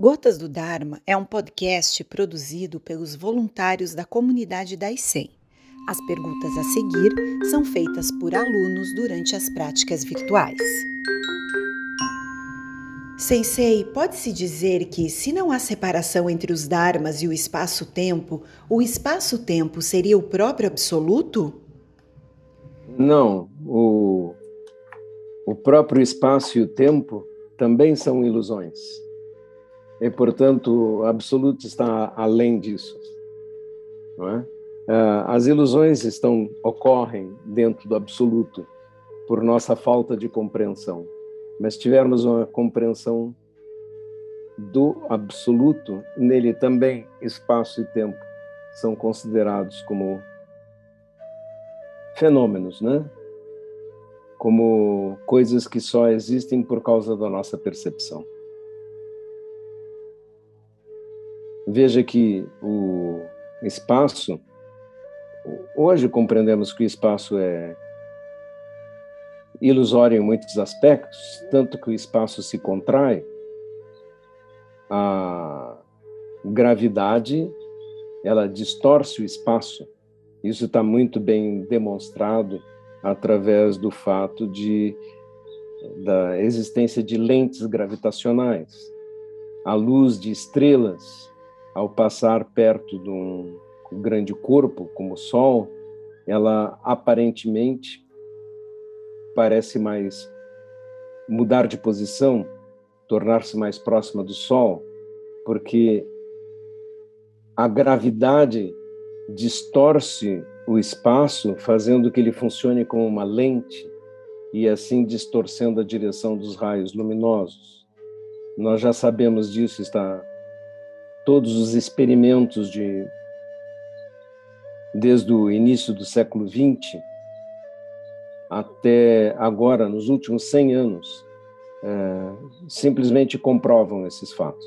Gotas do Dharma é um podcast produzido pelos voluntários da comunidade da ICEM. As perguntas a seguir são feitas por alunos durante as práticas virtuais. Sensei, pode-se dizer que, se não há separação entre os Dharmas e o espaço-tempo, o espaço-tempo seria o próprio absoluto? Não. O, o próprio espaço e o tempo também são ilusões e, portanto, o absoluto está além disso. Não é? Ah, as ilusões estão ocorrem dentro do absoluto por nossa falta de compreensão. Mas tivermos uma compreensão do absoluto, nele também espaço e tempo são considerados como fenômenos, né? Como coisas que só existem por causa da nossa percepção. Veja que o espaço, hoje compreendemos que o espaço é ilusório em muitos aspectos, tanto que o espaço se contrai, a gravidade ela distorce o espaço. Isso está muito bem demonstrado através do fato de da existência de lentes gravitacionais. A luz de estrelas ao passar perto de um grande corpo como o Sol, ela aparentemente parece mais mudar de posição, tornar-se mais próxima do Sol, porque a gravidade distorce o espaço, fazendo que ele funcione como uma lente e assim distorcendo a direção dos raios luminosos. Nós já sabemos disso, está todos os experimentos de desde o início do século XX até agora, nos últimos 100 anos, é, simplesmente comprovam esses fatos.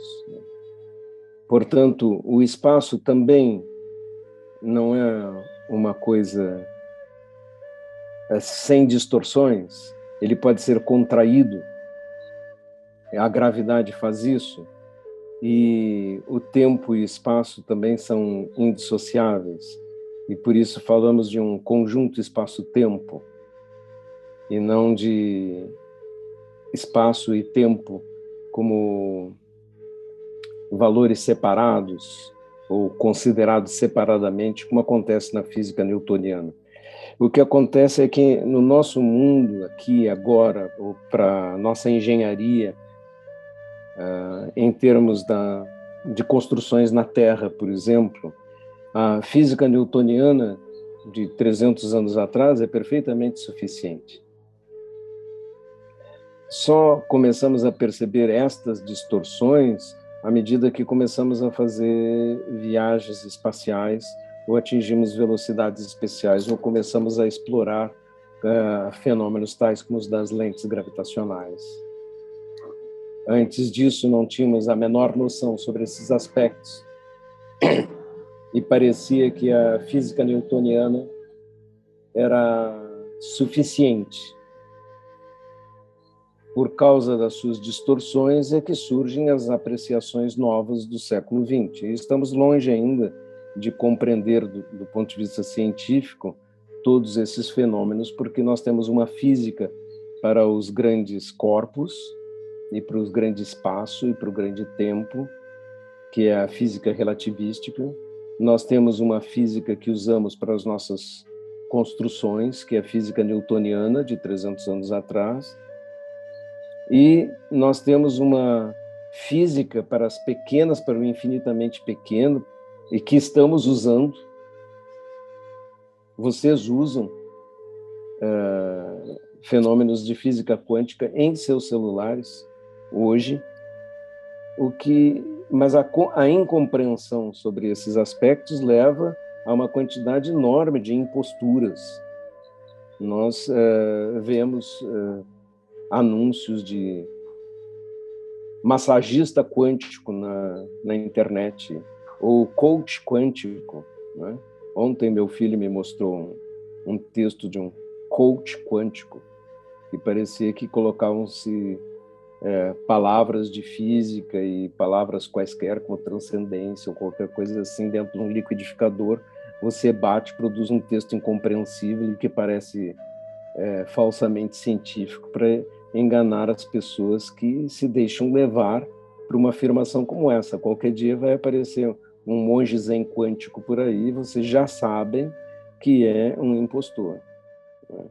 Portanto, o espaço também não é uma coisa é, sem distorções, ele pode ser contraído, a gravidade faz isso, e o tempo e espaço também são indissociáveis. E por isso falamos de um conjunto espaço-tempo e não de espaço e tempo como valores separados ou considerados separadamente, como acontece na física newtoniana. O que acontece é que no nosso mundo aqui agora, para nossa engenharia, uh, em termos da, de construções na Terra, por exemplo, a física newtoniana de 300 anos atrás é perfeitamente suficiente. Só começamos a perceber estas distorções à medida que começamos a fazer viagens espaciais ou atingimos velocidades especiais ou começamos a explorar uh, fenômenos tais como os das lentes gravitacionais. Antes disso, não tínhamos a menor noção sobre esses aspectos. E parecia que a física newtoniana era suficiente. Por causa das suas distorções é que surgem as apreciações novas do século XX. E estamos longe ainda de compreender, do, do ponto de vista científico, todos esses fenômenos, porque nós temos uma física para os grandes corpos, e para o grande espaço e para o grande tempo, que é a física relativística. Nós temos uma física que usamos para as nossas construções, que é a física newtoniana de 300 anos atrás. E nós temos uma física para as pequenas, para o infinitamente pequeno, e que estamos usando. Vocês usam uh, fenômenos de física quântica em seus celulares hoje, o que, mas a, a incompreensão sobre esses aspectos leva a uma quantidade enorme de imposturas. Nós uh, vemos uh, anúncios de massagista quântico na, na internet ou coach quântico. Né? Ontem meu filho me mostrou um, um texto de um coach quântico que parecia que colocavam-se é, palavras de física e palavras quaisquer, como transcendência ou qualquer coisa assim, dentro de um liquidificador, você bate, produz um texto incompreensível que parece é, falsamente científico para enganar as pessoas que se deixam levar para uma afirmação como essa. Qualquer dia vai aparecer um monge zen quântico por aí, vocês já sabem que é um impostor. Né?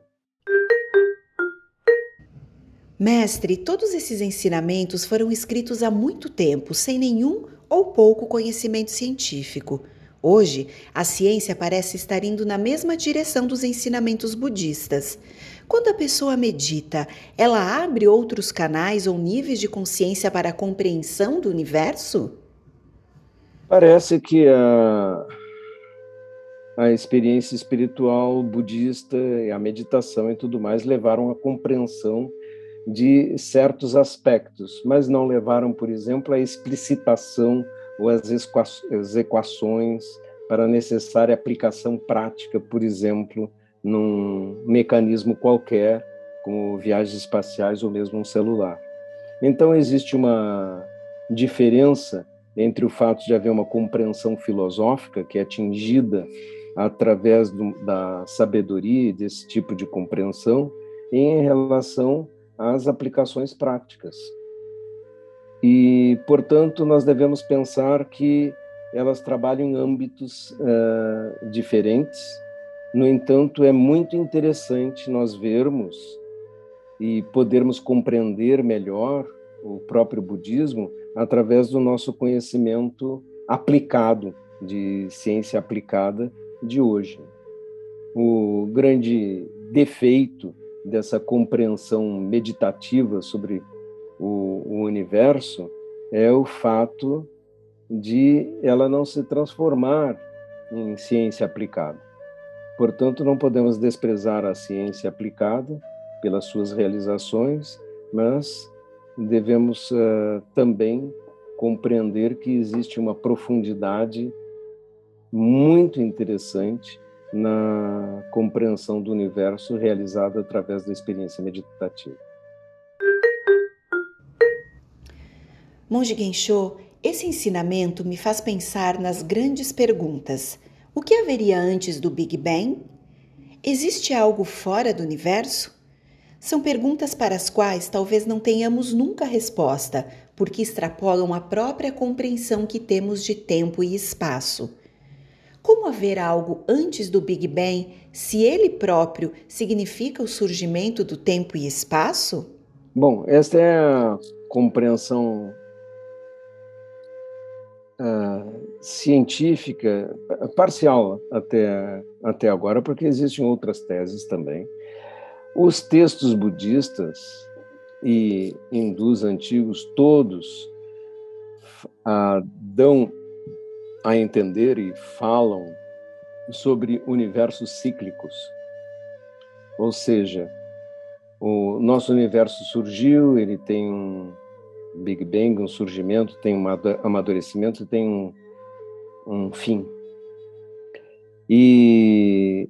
Mestre, todos esses ensinamentos foram escritos há muito tempo, sem nenhum ou pouco conhecimento científico. Hoje, a ciência parece estar indo na mesma direção dos ensinamentos budistas. Quando a pessoa medita, ela abre outros canais ou níveis de consciência para a compreensão do universo? Parece que a, a experiência espiritual budista e a meditação e tudo mais levaram à compreensão de certos aspectos, mas não levaram, por exemplo, à explicitação ou as equações para a necessária aplicação prática, por exemplo, num mecanismo qualquer, como viagens espaciais ou mesmo um celular. Então, existe uma diferença entre o fato de haver uma compreensão filosófica que é atingida através do, da sabedoria desse tipo de compreensão em relação às aplicações práticas. E, portanto, nós devemos pensar que elas trabalham em âmbitos uh, diferentes. No entanto, é muito interessante nós vermos e podermos compreender melhor o próprio budismo através do nosso conhecimento aplicado, de ciência aplicada de hoje. O grande defeito dessa compreensão meditativa sobre o, o universo é o fato de ela não se transformar em ciência aplicada. Portanto, não podemos desprezar a ciência aplicada pelas suas realizações, mas devemos uh, também compreender que existe uma profundidade muito interessante na compreensão do universo realizada através da experiência meditativa. Monge Gensho, esse ensinamento me faz pensar nas grandes perguntas. O que haveria antes do Big Bang? Existe algo fora do universo? São perguntas para as quais talvez não tenhamos nunca resposta, porque extrapolam a própria compreensão que temos de tempo e espaço. Como haver algo antes do Big Bang se ele próprio significa o surgimento do tempo e espaço? Bom, esta é a compreensão uh, científica parcial até, até agora, porque existem outras teses também. Os textos budistas e hindus antigos, todos uh, dão a entender e falam sobre universos cíclicos. Ou seja, o nosso universo surgiu, ele tem um, Big Bang, um surgimento, tem um amadurecimento, tem um, um fim. E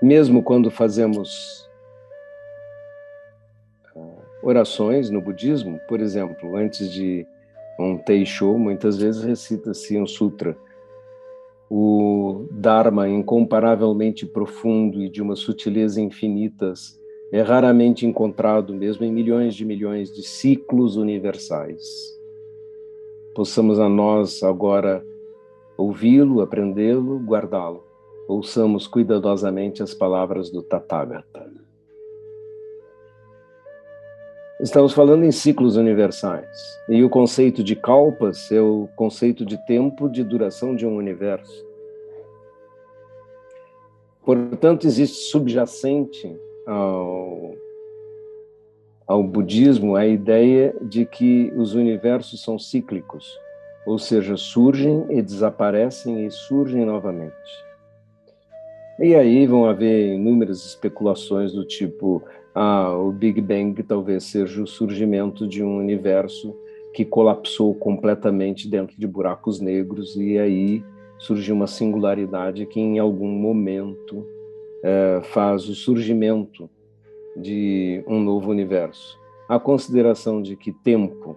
mesmo quando fazemos ah, orações no budismo, por exemplo, antes de um Teisho, muitas vezes recita-se um sutra. O Dharma incomparavelmente profundo e de uma sutileza infinitas é raramente encontrado mesmo em milhões de milhões de ciclos universais. Possamos a nós agora ouvi-lo, aprendê-lo, guardá-lo. Ouçamos cuidadosamente as palavras do Tathagata. Estamos falando em ciclos universais. E o conceito de kalpas é o conceito de tempo de duração de um universo. Portanto, existe subjacente ao, ao budismo a ideia de que os universos são cíclicos, ou seja, surgem e desaparecem e surgem novamente. E aí vão haver inúmeras especulações do tipo: ah, o Big Bang talvez seja o surgimento de um universo que colapsou completamente dentro de buracos negros e aí surgiu uma singularidade que em algum momento é, faz o surgimento de um novo universo. A consideração de que tempo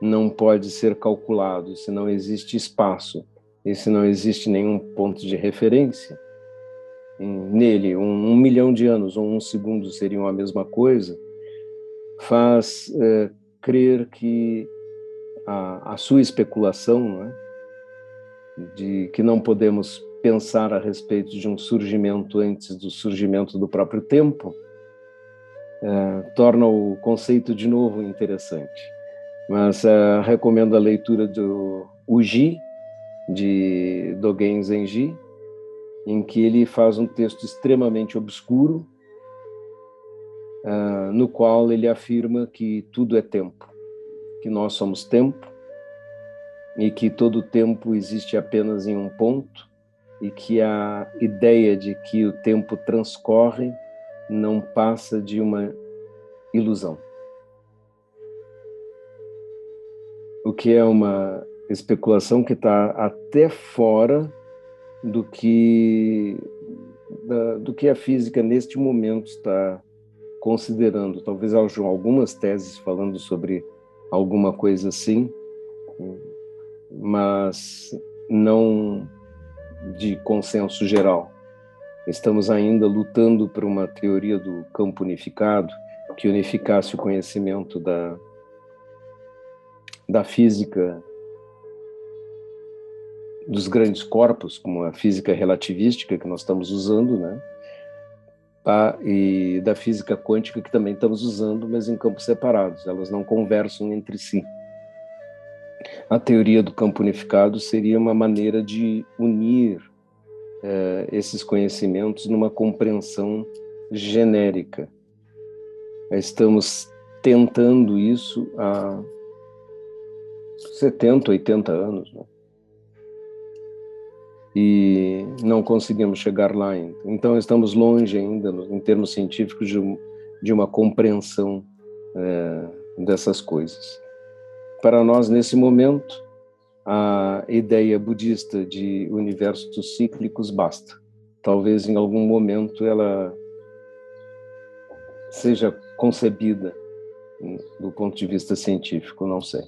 não pode ser calculado se não existe espaço e se não existe nenhum ponto de referência, nele um, um milhão de anos ou um segundo seriam a mesma coisa, faz é, crer que a, a sua especulação, é, de que não podemos pensar a respeito de um surgimento antes do surgimento do próprio tempo, é, torna o conceito de novo interessante. Mas é, recomendo a leitura do Uji, de Dogen Zenji, em que ele faz um texto extremamente obscuro, uh, no qual ele afirma que tudo é tempo, que nós somos tempo e que todo tempo existe apenas em um ponto e que a ideia de que o tempo transcorre não passa de uma ilusão. O que é uma especulação que está até fora do que da, do que a física neste momento está considerando. Talvez algumas teses falando sobre alguma coisa assim, mas não de consenso geral. Estamos ainda lutando por uma teoria do campo unificado que unificasse o conhecimento da, da física dos grandes corpos, como a física relativística que nós estamos usando, né? Tá? E da física quântica que também estamos usando, mas em campos separados, elas não conversam entre si. A teoria do campo unificado seria uma maneira de unir eh, esses conhecimentos numa compreensão genérica. Estamos tentando isso há 70, 80 anos. Né? E não conseguimos chegar lá ainda. Então, estamos longe ainda, em termos científicos, de, de uma compreensão é, dessas coisas. Para nós, nesse momento, a ideia budista de universos cíclicos basta. Talvez em algum momento ela seja concebida do ponto de vista científico, não sei.